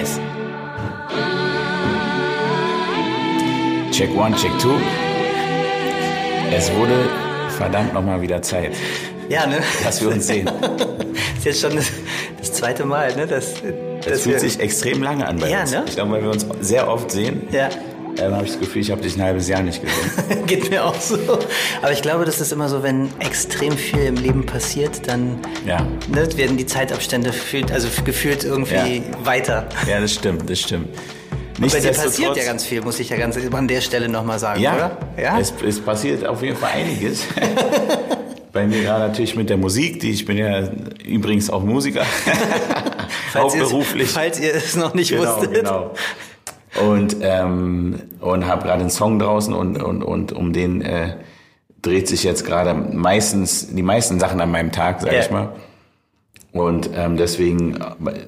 Yes. Check one, check two. Es wurde verdammt nochmal wieder Zeit, Ja, ne? dass wir uns sehen. ist jetzt schon das, das zweite Mal, ne? Das dass fühlt wir- sich extrem lange an bei Ja, uns. ne? Ich glaube, weil wir uns sehr oft sehen, Ja, ähm, habe ich das Gefühl, ich habe dich ein halbes Jahr nicht gesehen. geht mir auch so. Aber ich glaube, das ist immer so, wenn extrem viel im Leben passiert, dann Ja. ne, werden die Zeitabstände gefühlt, also gefühlt irgendwie Ja. weiter. Ja, das stimmt, das stimmt. Bei dir passiert ja ganz viel, muss ich ja ganz an der Stelle nochmal sagen, Ja, oder? Ja. Es, es passiert auf jeden Fall einiges. Bei mir gerade natürlich mit der Musik, die ich bin ja übrigens auch Musiker, es- hauptberuflich. Falls ihr es noch nicht genau, wusstet. genau. Und ähm, und habe gerade einen Song draußen und und und um den äh, dreht sich jetzt gerade meistens die meisten Sachen an meinem Tag, sag Ja. ich mal. Und ähm, deswegen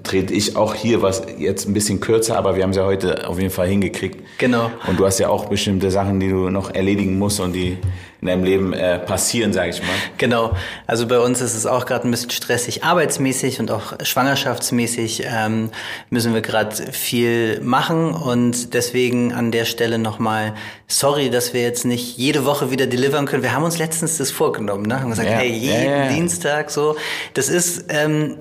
trete ich auch hier was jetzt ein bisschen kürzer, aber wir haben es ja heute auf jeden Fall hingekriegt. Genau. Und du hast ja auch bestimmte Sachen, die du noch erledigen musst und die in deinem Leben äh, passieren, sage ich mal. Genau. Also bei uns ist es auch gerade ein bisschen stressig, arbeitsmäßig und auch schwangerschaftsmäßig ähm, müssen wir gerade viel machen und deswegen an der Stelle nochmal sorry, dass wir jetzt nicht jede Woche wieder delivern können. Wir haben uns letztens das vorgenommen, ne? Haben gesagt, Ja. hey, jeden Ja, ja. Dienstag so. Das ist ähm,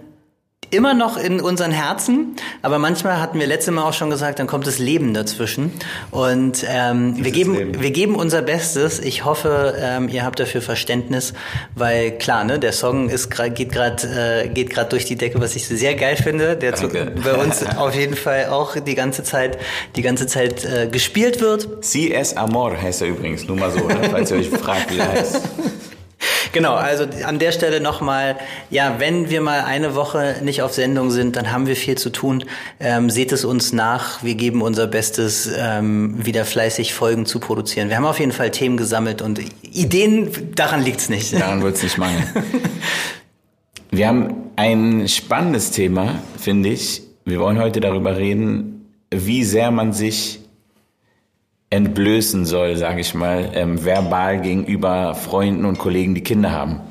immer noch in unseren Herzen, aber manchmal hatten wir letzte Mal auch schon gesagt, dann kommt das Leben dazwischen und ähm, wir geben Leben. wir geben unser Bestes. Ich hoffe, ähm, ihr habt dafür Verständnis, weil klar, ne, der Song ist geht gerade äh, geht gerade durch die Decke, was ich sehr geil finde, der zu, bei uns auf jeden Fall auch die ganze Zeit die ganze Zeit äh, gespielt wird. CS Amor heißt er übrigens, nur mal so, ne? falls ihr euch fragt, wie er heißt. Genau, also an der Stelle nochmal, ja, wenn wir mal eine Woche nicht auf Sendung sind, dann haben wir viel zu tun. Ähm, seht es uns nach. Wir geben unser Bestes, ähm, wieder fleißig Folgen zu produzieren. Wir haben auf jeden Fall Themen gesammelt und Ideen, daran liegt's nicht. Daran wird es nicht mangeln. Wir haben ein spannendes Thema, finde ich. Wir wollen heute darüber reden, wie sehr man sich entblößen soll, sage ich mal, ähm, verbal gegenüber Freunden und Kollegen, die Kinder haben.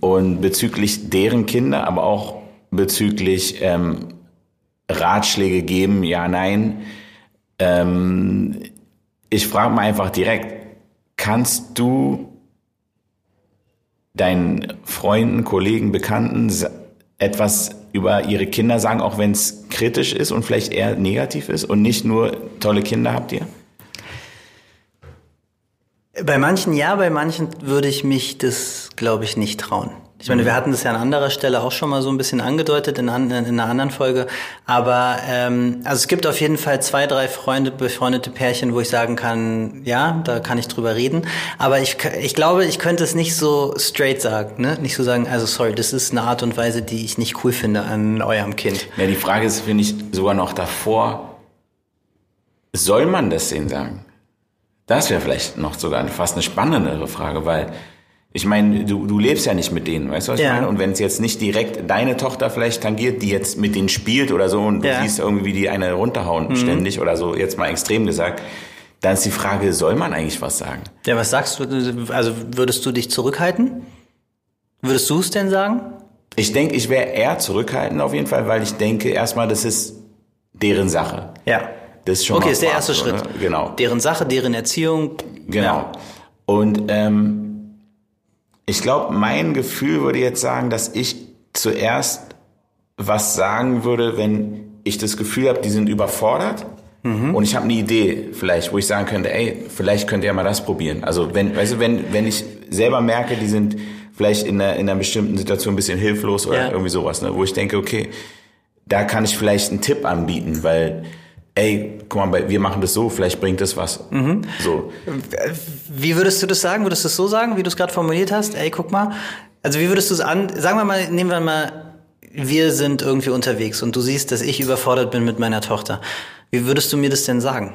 Und bezüglich deren Kinder, aber auch bezüglich ähm, Ratschläge geben, ja, nein. Ähm, ich frage mal einfach direkt, kannst du deinen Freunden, Kollegen, Bekannten etwas über ihre Kinder sagen, auch wenn es kritisch ist und vielleicht eher negativ ist und nicht nur tolle Kinder habt ihr? Bei manchen ja, bei manchen würde ich mich das, glaube ich, nicht trauen. Ich meine, wir hatten das ja an anderer Stelle auch schon mal so ein bisschen angedeutet in, an, in einer anderen Folge. Aber ähm, also es gibt auf jeden Fall zwei, drei Freunde, befreundete Pärchen, wo ich sagen kann, ja, da kann ich drüber reden. Aber ich, ich glaube, ich könnte es nicht so straight sagen, ne? Nicht so sagen, also sorry, das ist eine Art und Weise, die ich nicht cool finde an eurem Kind. Ja, die Frage ist, finde ich, sogar noch davor, soll man das denen sagen? Das wäre vielleicht noch sogar fast eine spannendere Frage, weil ich meine, du, du lebst ja nicht mit denen, weißt du, was Ja. ich meine? Und wenn es jetzt nicht direkt deine Tochter vielleicht tangiert, die jetzt mit denen spielt oder so und Ja. Mhm. du siehst irgendwie, wie die eine runterhauen ständig oder so, jetzt mal extrem gesagt, dann ist die Frage, soll man eigentlich was sagen? Ja, was sagst du? Also würdest du dich zurückhalten? Würdest du es denn sagen? Ich denke, ich wäre eher zurückhaltend auf jeden Fall, weil ich denke, erstmal, das ist deren Sache. Ja. Das ist schon Okay, mal ist der erste so, Schritt. Ne? Genau. Deren Sache, deren Erziehung. Genau. Ja. Und ähm, ich glaube, mein Gefühl würde jetzt sagen, dass ich zuerst was sagen würde, wenn ich das Gefühl habe, die sind überfordert. Und ich habe eine Idee, vielleicht, wo ich sagen könnte, ey, vielleicht könnt ihr mal das probieren. Also wenn, weißt du, wenn, wenn ich selber merke, die sind vielleicht in einer, in einer bestimmten Situation ein bisschen hilflos oder Ja. irgendwie sowas, ne, wo ich denke, okay, da kann ich vielleicht einen Tipp anbieten, weil, ey, guck mal, wir machen das so, vielleicht bringt das was. So. Wie würdest du das sagen? Würdest du es so sagen, wie du es gerade formuliert hast? Ey, guck mal. Also wie würdest du es an? Sagen wir mal, nehmen wir mal, wir sind irgendwie unterwegs und du siehst, dass ich überfordert bin mit meiner Tochter. Wie würdest du mir das denn sagen?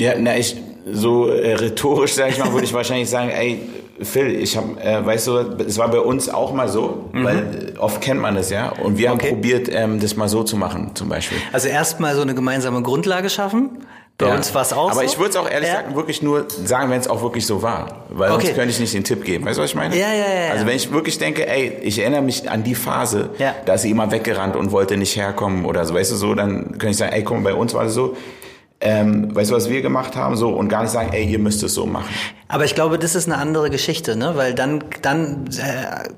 Ja, na, ich, so äh, rhetorisch, sag ich mal, würde ich wahrscheinlich sagen, ey, Phil, ich hab, äh, weißt du, es war bei uns auch mal so, weil äh, oft kennt man das, ja, und wir Okay. haben probiert, ähm, das mal so zu machen, zum Beispiel. Also erstmal so eine gemeinsame Grundlage schaffen, Bei Ja. uns war es auch Aber so. ich würde es auch ehrlich Ja. gesagt wirklich nur sagen, wenn es auch wirklich so war. Weil Okay. sonst könnte ich nicht den Tipp geben. Weißt du, was ich meine? Ja, ja, ja, ja. Also wenn ich wirklich denke, ey, ich erinnere mich an die Phase, Ja. da ist sie immer weggerannt und wollte nicht herkommen oder so, weißt du, so, dann könnte ich sagen, ey, komm, bei uns war das so. Ähm, weißt du, was wir gemacht haben? So, und gar nicht sagen, ey, ihr müsst es so machen. Aber ich glaube, das ist eine andere Geschichte, ne? Weil dann, dann äh,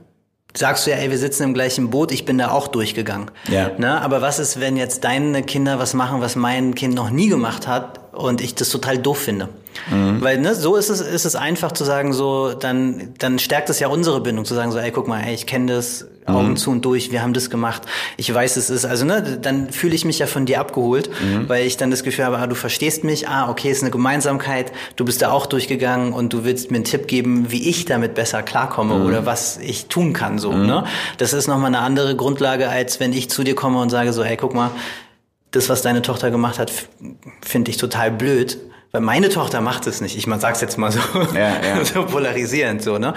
sagst du ja, ey, wir sitzen im gleichen Boot, ich bin da auch durchgegangen. Ja. Ne? Aber was ist, wenn jetzt deine Kinder was machen, was mein Kind noch nie gemacht hat und ich das total doof finde? Weil ne, so ist es, ist es einfach zu sagen, so dann, dann stärkt es ja unsere Bindung, zu sagen, so, ey, guck mal, ey, ich kenne das, Augen zu und durch, wir haben das gemacht, ich weiß, es ist, also ne, dann fühle ich mich ja von dir abgeholt, weil ich dann das Gefühl habe, ah, du verstehst mich, ah, okay, ist eine Gemeinsamkeit, du bist da auch durchgegangen und du willst mir einen Tipp geben, wie ich damit besser klarkomme oder was ich tun kann, so, ne? Das ist nochmal eine andere Grundlage, als wenn ich zu dir komme und sage so, ey, guck mal, das, was deine Tochter gemacht hat, finde ich total blöd. Weil meine Tochter macht es nicht. Ich mal sag's jetzt mal so, Ja, ja. so polarisierend so, ne?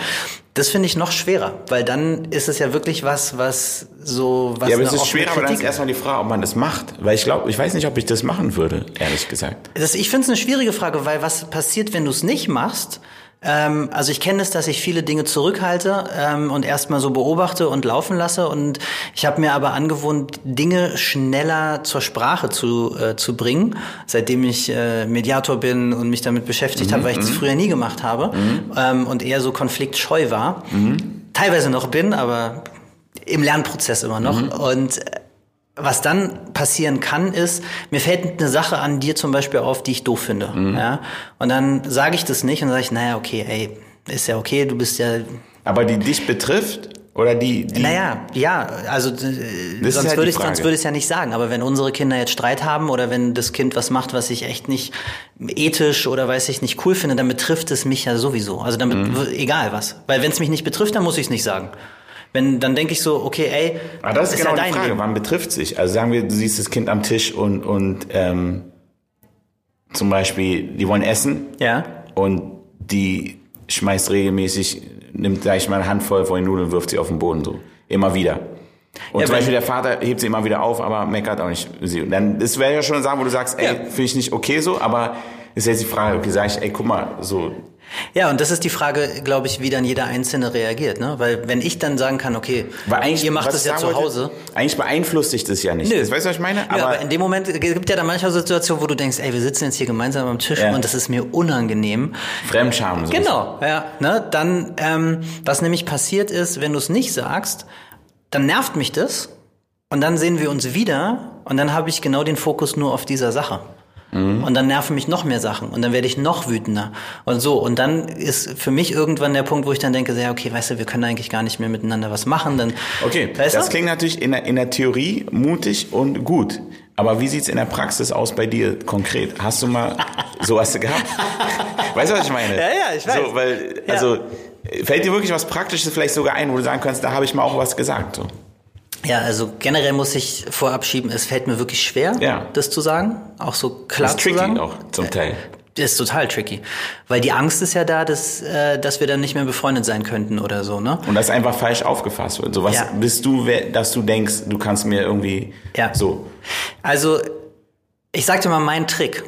Das finde ich noch schwerer, weil dann ist es ja wirklich was, was so was ja, aber es eine ist offene schwer, aber dann ist Kritik erstmal die Frage, ob man das macht. Weil ich glaube, ich weiß nicht, ob ich das machen würde, ehrlich gesagt. Das, ich finde es eine schwierige Frage, weil was passiert, wenn du es nicht machst? Ähm, also ich kenne es, dass ich viele Dinge zurückhalte ähm, und erstmal so beobachte und laufen lasse. Und ich habe mir aber angewohnt, Dinge schneller zur Sprache zu, äh, zu bringen, seitdem ich äh, Mediator bin und mich damit beschäftigt habe, weil ich das früher nie gemacht habe ähm, und eher so konfliktscheu war. Teilweise noch bin, aber im Lernprozess immer noch. Und äh, was dann passieren kann, ist, mir fällt eine Sache an dir zum Beispiel auf, die ich doof finde. Ja? Und dann sage ich das nicht und sage ich, naja, okay, ey, ist ja okay, du bist ja. Aber die dich betrifft oder die, die Naja, ja, also äh, ist sonst halt würde ich sonst würde ich es ja nicht sagen. Aber wenn unsere Kinder jetzt Streit haben oder wenn das Kind was macht, was ich echt nicht ethisch oder weiß ich nicht cool finde, dann betrifft es mich ja sowieso. Also damit Mhm. egal was. Weil wenn es mich nicht betrifft, dann muss ich es nicht sagen. Wenn, dann denke ich so, okay, ey, Aber das ist, genau ja die Frage, Leben. wann betrifft sich? Also sagen wir, du siehst das Kind am Tisch und, und ähm, zum Beispiel, die wollen essen Ja. und die schmeißt regelmäßig, nimmt, sag ich mal, eine Handvoll von den Nudeln und wirft sie auf den Boden so. Immer wieder. Und Ja, zum Beispiel der Vater hebt sie immer wieder auf, aber meckert auch nicht. sie. Und Dann, das wäre ja schon eine Sache, wo du sagst, ey, Ja. finde ich nicht okay so, aber ist jetzt die Frage, okay, sag ich, ey, guck mal, so, Ja, und das ist die Frage, glaube ich, wie dann jeder Einzelne reagiert. Ne? Weil wenn ich dann sagen kann, okay, ihr macht das ja zu wollte, Hause. Eigentlich beeinflusst dich das ja nicht. Nö. Das weißt du, was ich meine? ja, aber in dem Moment es gibt ja dann manchmal Situationen, wo du denkst, ey, wir sitzen jetzt hier gemeinsam am Tisch Ja. und das ist mir unangenehm. Fremdscham. So Genau, ja. Ne? Dann, ähm, was nämlich passiert ist, wenn du es nicht sagst, dann nervt mich das und dann sehen wir uns wieder und dann habe ich genau den Fokus nur auf dieser Sache. Und dann nerven mich noch mehr Sachen und dann werde ich noch wütender und so. Und dann ist für mich irgendwann der Punkt, wo ich dann denke, ja, okay, weißt du, wir können eigentlich gar nicht mehr miteinander was machen. Dann, Okay, weißt das du? klingt natürlich in der, in der Theorie mutig und gut. Aber wie sieht's in der Praxis aus bei dir konkret? Hast du mal sowas gehabt? Weißt du, was ich meine? Ja, ja, ich weiß. So, weil, Ja. also, fällt dir wirklich was Praktisches vielleicht sogar ein, wo du sagen kannst, da habe ich mal auch was gesagt? So. Ja, also generell muss ich vorab schieben, es fällt mir wirklich schwer, Ja. das zu sagen, auch so klar Das ist zu tricky sagen. auch zum Teil. Das ist total tricky, weil die Angst ist ja da, dass, äh, dass wir dann nicht mehr befreundet sein könnten oder so, ne? Und das einfach falsch aufgefasst wird. So was Ja. bist du, dass du denkst, du kannst mir irgendwie Ja. so. Also, ich sag dir mal meinen Trick.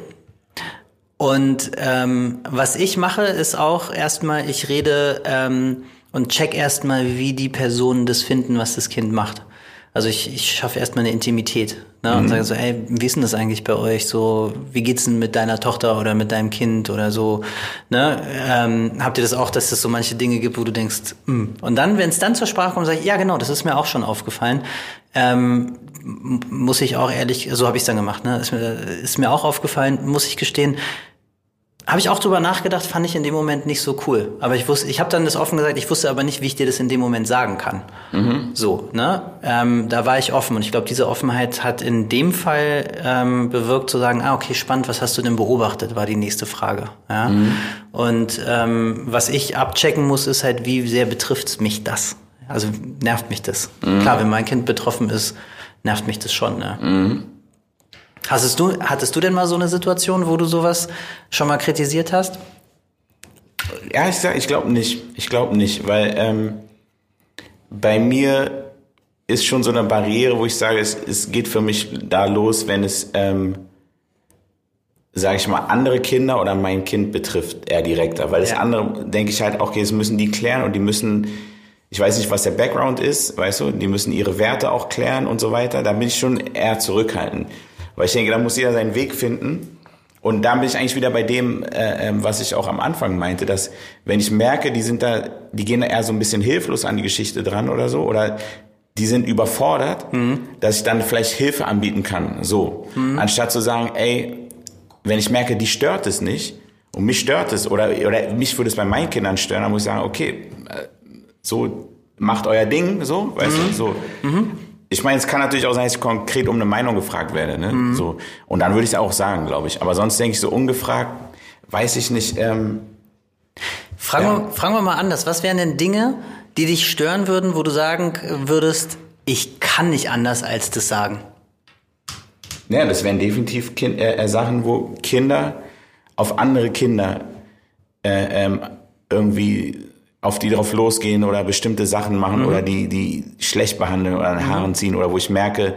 Und ähm, was ich mache, ist auch erstmal, ich rede ähm, und check erstmal, wie die Personen das finden, was das Kind macht. Also ich, ich schaffe erstmal eine Intimität ne? und sage so, ey, wie ist denn das eigentlich bei euch? So, wie geht's denn mit deiner Tochter oder mit deinem Kind oder so? Ne? Ähm, habt ihr das auch, dass es so manche Dinge gibt, wo du denkst, hm. und dann, wenn es dann zur Sprache kommt, sage ich, ja genau, das ist mir auch schon aufgefallen. Ähm, muss ich auch ehrlich, so habe ich es dann gemacht, ne? Ist mir, ist mir auch aufgefallen, muss ich gestehen. Habe ich auch drüber nachgedacht, fand ich in dem Moment nicht so cool. Aber ich wusste, ich habe dann das offen gesagt, ich wusste aber nicht, wie ich dir das in dem Moment sagen kann. So, ne? Ähm, da war ich offen und ich glaube, diese Offenheit hat in dem Fall ähm, bewirkt zu sagen, ah, okay, spannend, was hast du denn beobachtet, war die nächste Frage. Ja? Und ähm, was ich abchecken muss, ist halt, wie sehr betrifft mich das? Also nervt mich das? Klar, wenn mein Kind betroffen ist, nervt mich das schon. Ne? Hattest du, hattest du denn mal so eine Situation, wo du sowas schon mal kritisiert hast? Ja, ich sag, ich glaube nicht. Ich glaube nicht, weil ähm, bei mir ist schon so eine Barriere, wo ich sage, es, es geht für mich da los, wenn es ähm, sage ich mal, andere Kinder oder mein Kind betrifft eher direkter. Weil das Ja. andere, denke ich halt, okay, das müssen die klären und die müssen, ich weiß nicht, was der Background ist, weißt du, die müssen ihre Werte auch klären und so weiter. Da bin ich schon eher zurückhaltend. Weil ich denke, da muss jeder seinen Weg finden. Und da bin ich eigentlich wieder bei dem, äh, ähm, was ich auch am Anfang meinte, dass wenn ich merke, die sind da, die gehen da eher so ein bisschen hilflos an die Geschichte dran oder so, oder die sind überfordert, dass ich dann vielleicht Hilfe anbieten kann, so. Anstatt zu sagen, ey, wenn ich merke, die stört es nicht und mich stört es oder, oder mich würde es bei meinen Kindern stören, dann muss ich sagen, okay, äh, so macht euer Ding, so, weißt du, so. Ich meine, es kann natürlich auch sein, dass ich konkret um eine Meinung gefragt werde, ne? So. Und dann würde ich es auch sagen, glaube ich. Aber sonst denke ich so ungefragt, weiß ich nicht, ähm, Fragen, Ja. wir, fragen wir mal anders. Was wären denn Dinge, die dich stören würden, wo du sagen würdest, ich kann nicht anders als das sagen? Ja, das wären definitiv kind, äh, äh, Sachen, wo Kinder auf andere Kinder äh, ähm, irgendwie auf die drauf losgehen oder bestimmte Sachen machen oder die die schlecht behandeln oder an Haaren ziehen oder wo ich merke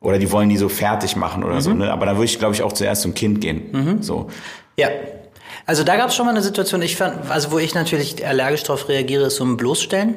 oder die wollen die so fertig machen oder so. Ne? Aber da würde ich, glaube ich, auch zuerst zum Kind gehen. So. Ja. Also da gab es schon mal eine Situation, ich fand, also wo ich natürlich allergisch darauf reagiere, ist so ein Bloßstellen.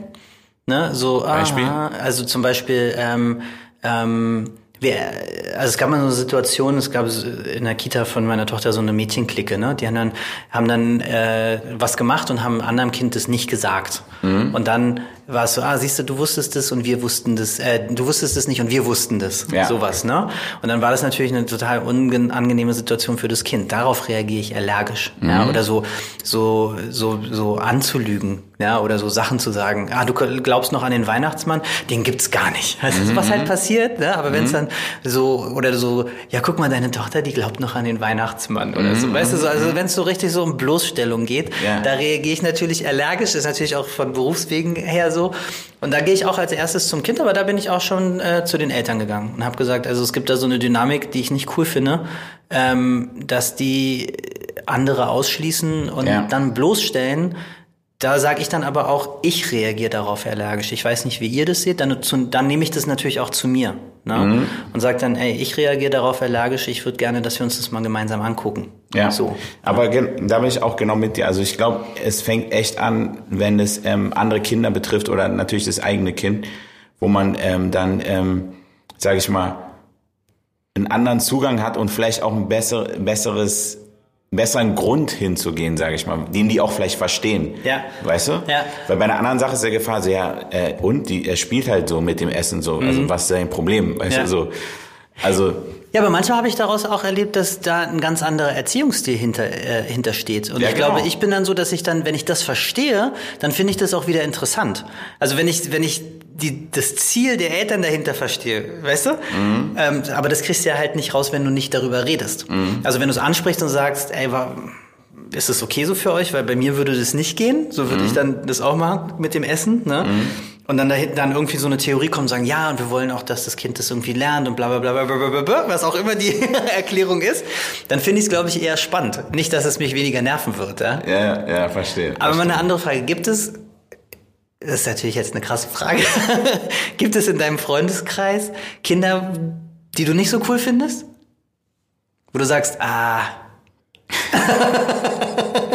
Ne? So, Beispiel? aha, also zum Beispiel, ähm, ähm, also es gab mal so eine Situation, es gab in der Kita von meiner Tochter so eine Mädchenklicke, ne? Die haben dann, haben dann äh, was gemacht und haben einem anderen Kind das nicht gesagt. Mhm. Und dann war es so, ah, siehst du, du wusstest das und wir wussten das, äh, du wusstest es nicht und wir wussten das. Ja. Sowas, ne? Und dann war das natürlich eine total unangenehme Situation für das Kind. Darauf reagiere ich allergisch. Mhm. Ja, oder so, so, so, so anzulügen, ja, oder so Sachen zu sagen. Ah, du glaubst noch an den Weihnachtsmann? Den gibt's gar nicht. Also, Mhm. was halt passiert, ne? Aber wenn es dann so, oder so, ja, guck mal, deine Tochter, die glaubt noch an den Weihnachtsmann oder so, weißt du, so, also wenn es so richtig so um Bloßstellung geht, Mhm. Ja. da reagiere ich natürlich allergisch, ist natürlich auch von Berufswegen her so. Und da gehe ich auch als erstes zum Kind, aber da bin ich auch schon äh, zu den Eltern gegangen und habe gesagt, also es gibt da so eine Dynamik, die ich nicht cool finde, ähm, dass die andere ausschließen und Ja. dann bloßstellen. Da sage ich dann aber auch, ich reagiere darauf allergisch. Ich weiß nicht, wie ihr das seht. Dann, dann nehme ich das natürlich auch zu mir ne? Mhm. und sage dann, ey, ich reagiere darauf allergisch. Ich würde gerne, dass wir uns das mal gemeinsam angucken. Ja, So. aber da bin ich auch genau mit dir. Also ich glaube, es fängt echt an, wenn es ähm, andere Kinder betrifft oder natürlich das eigene Kind, wo man ähm, dann, ähm, sage ich mal, einen anderen Zugang hat und vielleicht auch ein besser, besseres besseren Grund hinzugehen, sage ich mal, den die auch vielleicht verstehen. Ja. Weißt du? Ja. Weil bei einer anderen Sache ist der Gefahr so, ja, äh, und die, er spielt halt so mit dem Essen so. Also was ist sein Problem? Weißt Mhm. Ja. du, so. Also, Ja, aber manchmal habe ich daraus auch erlebt, dass da ein ganz anderer Erziehungsstil hinter, äh, hintersteht. Und Ja, ich genau. glaube, ich bin dann so, dass ich dann, wenn ich das verstehe, dann finde ich das auch wieder interessant. Also wenn ich, wenn ich die, das Ziel der Eltern dahinter verstehe, weißt du? Mhm. Ähm, aber das kriegst du ja halt nicht raus, wenn du nicht darüber redest. Mhm. Also wenn du es ansprichst und sagst, ey, war, ist das okay so für euch? Weil bei mir würde das nicht gehen. So würde Mhm. ich dann das auch machen mit dem Essen. Ne? Und dann dahinten dann irgendwie so eine Theorie kommt und sagen, ja, und wir wollen auch, dass das Kind das irgendwie lernt und bla bla bla bla bla bla, bla was auch immer die Erklärung ist, dann finde ich es, glaube ich, eher spannend. Nicht, dass es mich weniger nerven wird. Ja? ja, ja, verstehe. Aber mal eine andere Frage. Gibt es, das ist natürlich jetzt eine krasse Frage, gibt es in deinem Freundeskreis Kinder, die du nicht so cool findest? Wo du sagst, ah,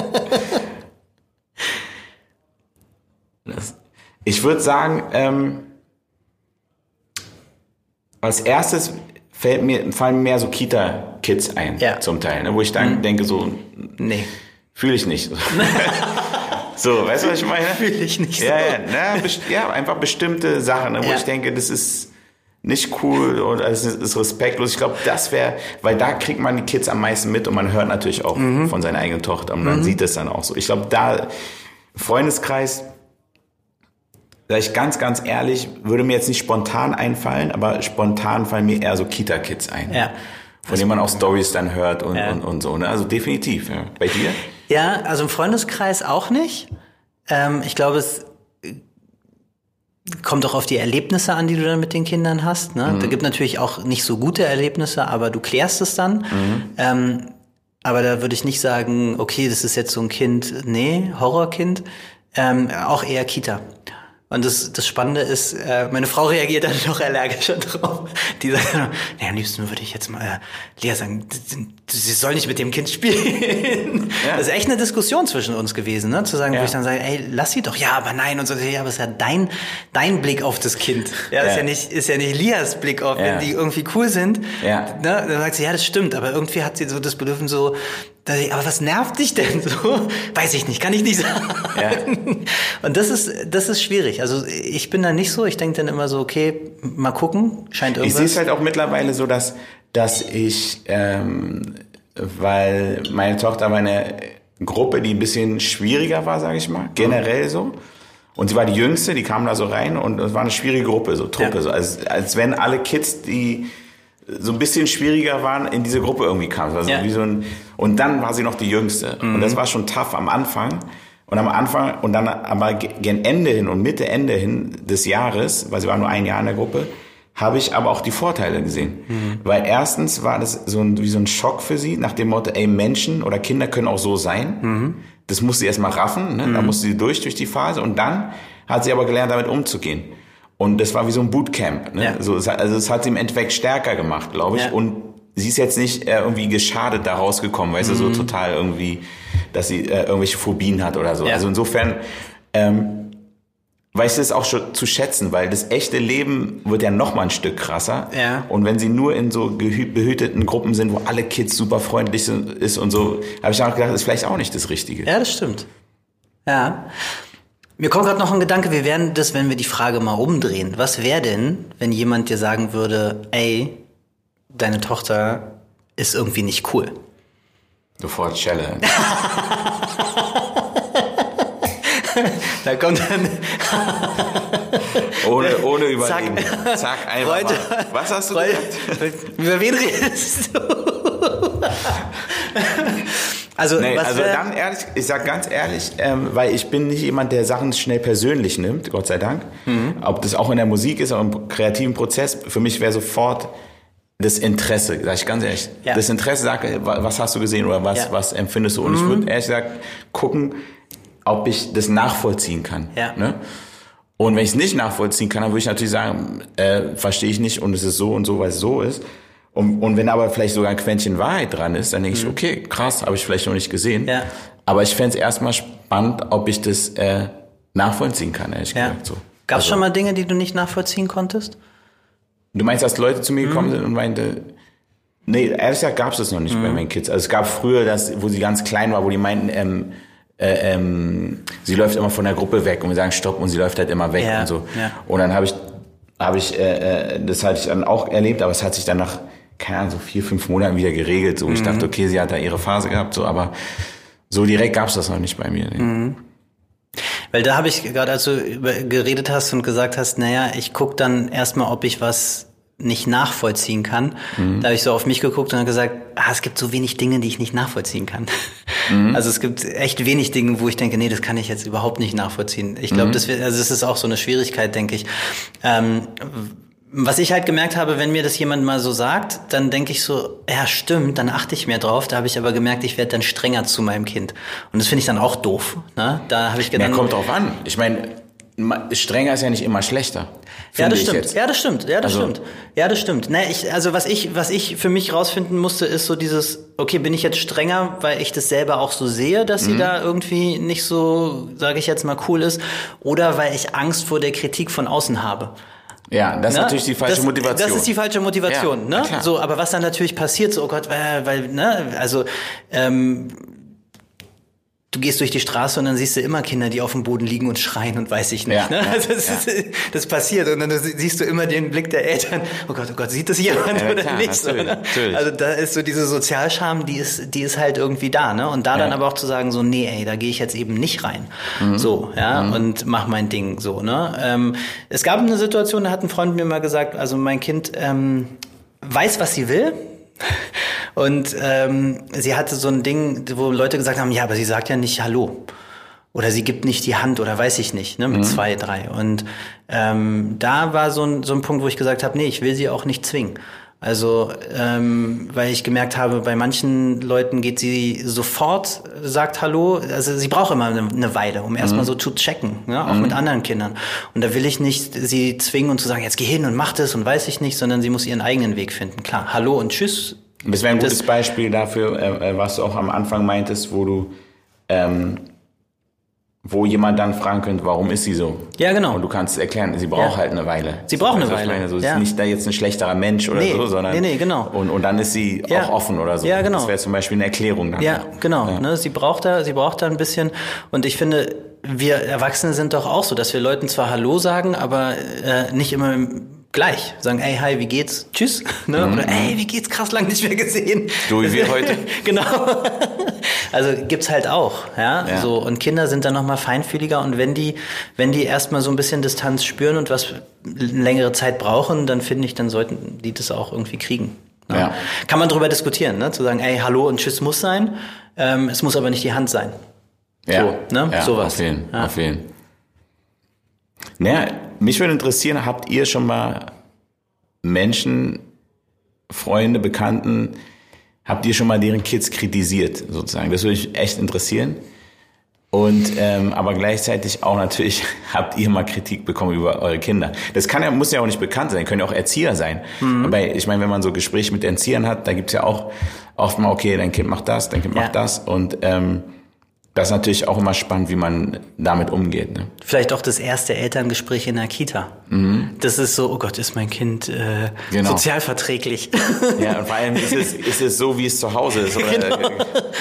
Ich würde sagen, ähm, als erstes fällt mir, fallen mir mehr so Kita-Kids ein, Ja. zum Teil, ne, wo ich dann denke, so, nee, fühle ich nicht. so, weißt du, was ich meine? fühle ich nicht so. Ja, ja, na, best- ja, einfach bestimmte Sachen, ne, wo Ja. ich denke, das ist nicht cool und es ist, ist respektlos. Ich glaube, das wäre, weil da kriegt man die Kids am meisten mit und man hört natürlich auch Mhm. von seiner eigenen Tochter und man sieht es dann auch so. Ich glaube, da Freundeskreis, sag ich ganz, ganz ehrlich, würde mir jetzt nicht spontan einfallen, aber spontan fallen mir eher so Kita-Kids ein. Ja. Von denen man auch Stories dann hört und, Ja. und, und so. Ne? Also definitiv. Ja. Bei dir? Ja, also im Freundeskreis auch nicht. Ähm, ich glaube, es kommt auch auf die Erlebnisse an, die du dann mit den Kindern hast. Ne? Da gibt natürlich auch nicht so gute Erlebnisse, aber du klärst es dann. Ähm, aber da würde ich nicht sagen, okay, das ist jetzt so ein Kind, nee, Horrorkind. Ähm, auch eher Kita. Und das, das Spannende ist, äh, meine Frau reagiert dann noch allergischer drauf. Die sagt, nee, am liebsten würde ich jetzt mal äh, Lea sagen, sie soll nicht mit dem Kind spielen. Ja. Das ist echt eine Diskussion zwischen uns gewesen, ne? Zu sagen, ja. wo ich dann sage, ey, lass sie doch, ja, aber nein und so, ja, aber es ist ja dein, dein Blick auf das Kind. Ja, ja. ist ja nicht, ist ja nicht Lias Blick auf, wenn die irgendwie cool sind. Ja. Ne? Dann sagt sie, ja, das stimmt, aber irgendwie hat sie so das Bedürfnis so, ich, aber was nervt dich denn so? Weiß ich nicht, kann ich nicht sagen. Ja. Und das ist, das ist schwierig. Also ich bin da nicht so. Ich denke dann immer so, okay, mal gucken, scheint irgendwas. Ich sehe es halt auch mittlerweile so, dass, dass ich, ähm, weil meine Tochter war eine Gruppe, die ein bisschen schwieriger war, sage ich mal, generell so. Und sie war die Jüngste, die kam da so rein und es war eine schwierige Gruppe, so Truppe, ja. so als, als wenn alle Kids, die so ein bisschen schwieriger waren, in diese Gruppe irgendwie kamen. Also ja. so ein, und dann war sie noch die Jüngste. Mhm. Und das war schon tough am Anfang. Und am Anfang, und dann aber gen Ende hin und Mitte, Ende hin des Jahres, weil sie war nur ein Jahr in der Gruppe, habe ich aber auch die Vorteile gesehen. Mhm. Weil erstens war das so ein, wie so ein Schock für sie, nach dem Motto, ey, Menschen oder Kinder können auch so sein. Mhm. Das muss sie erstmal raffen, ne? da mhm. musste sie durch, durch die Phase. Und dann hat sie aber gelernt, damit umzugehen. Und das war wie so ein Bootcamp. Ne? Ja. So, also es hat sie im Endeffekt stärker gemacht, glaube ich. Ja. Und sie ist jetzt nicht äh, irgendwie geschadet da rausgekommen, weißt mhm. du, so total irgendwie, dass sie äh, irgendwelche Phobien hat oder so. Ja. Also insofern ähm, weiß sie es auch schon zu schätzen, weil das echte Leben wird ja noch mal ein Stück krasser. Ja. Und wenn sie nur in so behüteten Gruppen sind, wo alle Kids super freundlich sind ist und so, habe ich auch gedacht, das ist vielleicht auch nicht das Richtige. Ja, das stimmt. Ja. Mir kommt gerade noch ein Gedanke, wir werden das, wenn wir die Frage mal umdrehen. Was wäre denn, wenn jemand dir sagen würde, ey, deine Tochter ist irgendwie nicht cool? Sofort Challenge. da kommt dann. ohne, ohne überlegen. Zack, Zack einfach Freunde, mal. Was hast du Freunde, gesagt? Über wen redest du? Also, nee, also dann ehrlich, ich sag ganz ehrlich, ähm, weil ich bin nicht jemand, der Sachen schnell persönlich nimmt, Gott sei Dank. Mhm. Ob das auch in der Musik ist oder im kreativen Prozess, für mich wäre sofort das Interesse, sag ich ganz ehrlich. Ja. Das Interesse sagt, was hast du gesehen oder was, ja. was empfindest du? Und mhm. ich würde ehrlich gesagt gucken, ob ich das nachvollziehen kann. Ja. Ne? Und wenn ich es nicht nachvollziehen kann, dann würde ich natürlich sagen, äh, verstehe ich nicht und es ist so und so, weil es so ist. Und, und wenn aber vielleicht sogar ein Quäntchen Wahrheit dran ist, dann denke ich, mhm. okay, krass, habe ich vielleicht noch nicht gesehen. Ja. Aber ich fände es erstmal spannend, ob ich das äh, nachvollziehen kann, ehrlich ja. gesagt. So. Gab es also, schon mal Dinge, die du nicht nachvollziehen konntest? Du meinst, dass Leute zu mir gekommen mhm. sind und meinte, nee, ehrlich gesagt gab es das noch nicht mhm. bei meinen Kids. Also es gab früher das, wo sie ganz klein war, wo die meinten, ähm, äh, ähm, sie läuft immer von der Gruppe weg und wir sagen Stopp und sie läuft halt immer weg ja. und so. Ja. Und dann habe ich, habe ich, äh, äh, das hatte ich dann auch erlebt, aber es hat sich dann nach keine Ahnung, so vier, fünf Monaten wieder geregelt. So, mhm. ich dachte, okay, sie hat da ihre Phase gehabt, so, aber so direkt gab's das noch nicht bei mir. Nee. Mhm. Weil da habe ich gerade, als du geredet hast und gesagt hast, naja, ich guck dann erstmal, ob ich was nicht nachvollziehen kann. Mhm. Da habe ich so auf mich geguckt und gesagt, ah, es gibt so wenig Dinge, die ich nicht nachvollziehen kann. Mhm. Also es gibt echt wenig Dinge, wo ich denke, nee, das kann ich jetzt überhaupt nicht nachvollziehen. Ich glaube, mhm. das, also das ist auch so eine Schwierigkeit, denke ich. Ähm, was ich halt gemerkt habe, wenn mir das jemand mal so sagt, dann denke ich so, ja stimmt, dann achte ich mehr drauf. Da habe ich aber gemerkt, ich werde dann strenger zu meinem Kind. Und das finde ich dann auch doof. Ne? Da habe ich gedacht. Ja, kommt drauf an. Ich meine, strenger ist ja nicht immer schlechter. Ja, das stimmt. Ja, das stimmt. Ja, das also. stimmt. Ja, das stimmt. Ne, ich, also was ich, was ich für mich rausfinden musste, ist so dieses, okay, bin ich jetzt strenger, weil ich das selber auch so sehe, dass mhm. sie da irgendwie nicht so, sage ich jetzt mal, cool ist, oder weil ich Angst vor der Kritik von außen habe. Ja, das ne? ist natürlich die falsche das, Motivation. Das ist die falsche Motivation, ja, ne? So, aber was dann natürlich passiert, so, oh Gott, weil, weil ne, also ähm, du gehst durch die Straße und dann siehst du immer Kinder, die auf dem Boden liegen und schreien und weiß ich nicht. Ja, ne? also das, ja. ist, das, passiert und dann siehst du immer den Blick der Eltern. Oh Gott, oh Gott, sieht das jemand ja, oder klar, nicht? So, ne? Also da ist so diese Sozialscham, die ist, die ist halt irgendwie da, ne? Und da dann aber auch zu sagen so, nee, ey, da gehe ich jetzt eben nicht rein, mhm. so, ja, mhm. und mach mein Ding, so, ne? Ähm, es gab eine Situation, da hat ein Freund mir mal gesagt, also mein Kind ähm, weiß, was sie will und ähm, sie hatte so ein Ding, wo Leute gesagt haben, ja, aber sie sagt ja nicht Hallo. Oder sie gibt nicht die Hand oder weiß ich nicht, ne, mit mhm. zwei, drei. Und ähm, da war so ein, so ein Punkt, wo ich gesagt habe, nee, ich will sie auch nicht zwingen. Also, ähm, weil ich gemerkt habe, bei manchen Leuten geht sie sofort, sagt Hallo. Also sie braucht immer eine, eine Weile, um erstmal so zu checken, ja, auch mit anderen Kindern. Und da will ich nicht sie zwingen und zu sagen, jetzt geh hin und mach das und weiß ich nicht, sondern sie muss ihren eigenen Weg finden. Klar, Hallo und Tschüss. Das wäre ein gutes Beispiel dafür, äh, äh, was du auch am Anfang meintest, wo du, ähm, wo jemand dann fragen könnte, warum ist sie so? Ja, genau. Und du kannst erklären, sie braucht Ja. halt eine Weile. Sie braucht eine was ich Weile, meine? So, ja. ist nicht da jetzt ein schlechterer Mensch oder Nee, so, sondern. nee, nee, genau. Und, und dann ist sie Ja. auch offen oder so. Ja, genau. Das wäre zum Beispiel eine Erklärung dafür. Ja, genau. Ne, sie braucht da, sie braucht da ein bisschen. Und ich finde, wir Erwachsene sind doch auch so, dass wir Leuten zwar Hallo sagen, aber äh, nicht immer gleich. Sagen, ey, hi, wie geht's? Tschüss. Ne? Oder ey, wie geht's? Krass lang nicht mehr gesehen. Mhm. So wie wir heute. genau. Also gibt's halt auch, ja? Ja. So und Kinder sind dann noch mal feinfühliger und wenn die wenn die erstmal so ein bisschen Distanz spüren und was längere Zeit brauchen, dann finde ich, dann sollten die das auch irgendwie kriegen. ne? Ja. Kann man drüber diskutieren, ne? Zu sagen, ey, hallo und tschüss muss sein, ähm, es muss aber nicht die Hand sein. Ja, So, ne? ja, Sowas. Auf jeden, Ja. auf jeden. Naja, mich würde interessieren, habt ihr schon mal Menschen, Freunde, Bekannten, habt ihr schon mal deren Kids kritisiert, sozusagen? Das würde mich echt interessieren. Und ähm, aber gleichzeitig auch natürlich habt ihr mal Kritik bekommen über eure Kinder. Das kann ja muss ja auch nicht bekannt sein, können ja auch Erzieher sein. Aber ich meine, wenn man so Gespräche mit Erziehern hat, da gibt's ja auch oft mal, okay, dein Kind macht das, dein Kind Ja. macht das und ähm, das ist natürlich auch immer spannend, wie man damit umgeht. Ne? Vielleicht auch das erste Elterngespräch in der Kita. Das ist so, oh Gott, ist mein Kind äh, Genau. sozialverträglich? Ja, und vor allem ist es, ist es so, wie es zu Hause ist. Oder? Genau.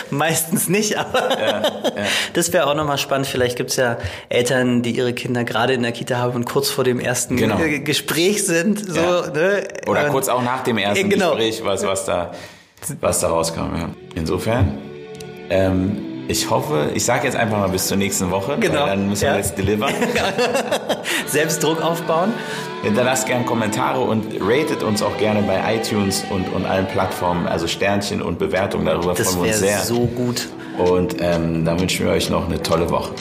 Meistens nicht, aber das wäre auch nochmal spannend. Vielleicht gibt's ja Eltern, die ihre Kinder gerade in der Kita haben und kurz vor dem ersten Genau. Gespräch sind. So, Ja. ne? Oder Und- kurz auch nach dem ersten genau. Gespräch, was, was, da, was da rauskam. Ja. Insofern, ähm, ich hoffe, ich sage jetzt einfach mal bis zur nächsten Woche, Genau. weil dann müssen Ja. wir jetzt delivern. Selbst Druck aufbauen. Hinterlasst gerne Kommentare und ratet uns auch gerne bei iTunes und, und allen Plattformen, also Sternchen und Bewertungen, darüber Das freuen wir uns sehr. so gut. Und ähm, dann wünschen wir euch noch eine tolle Woche.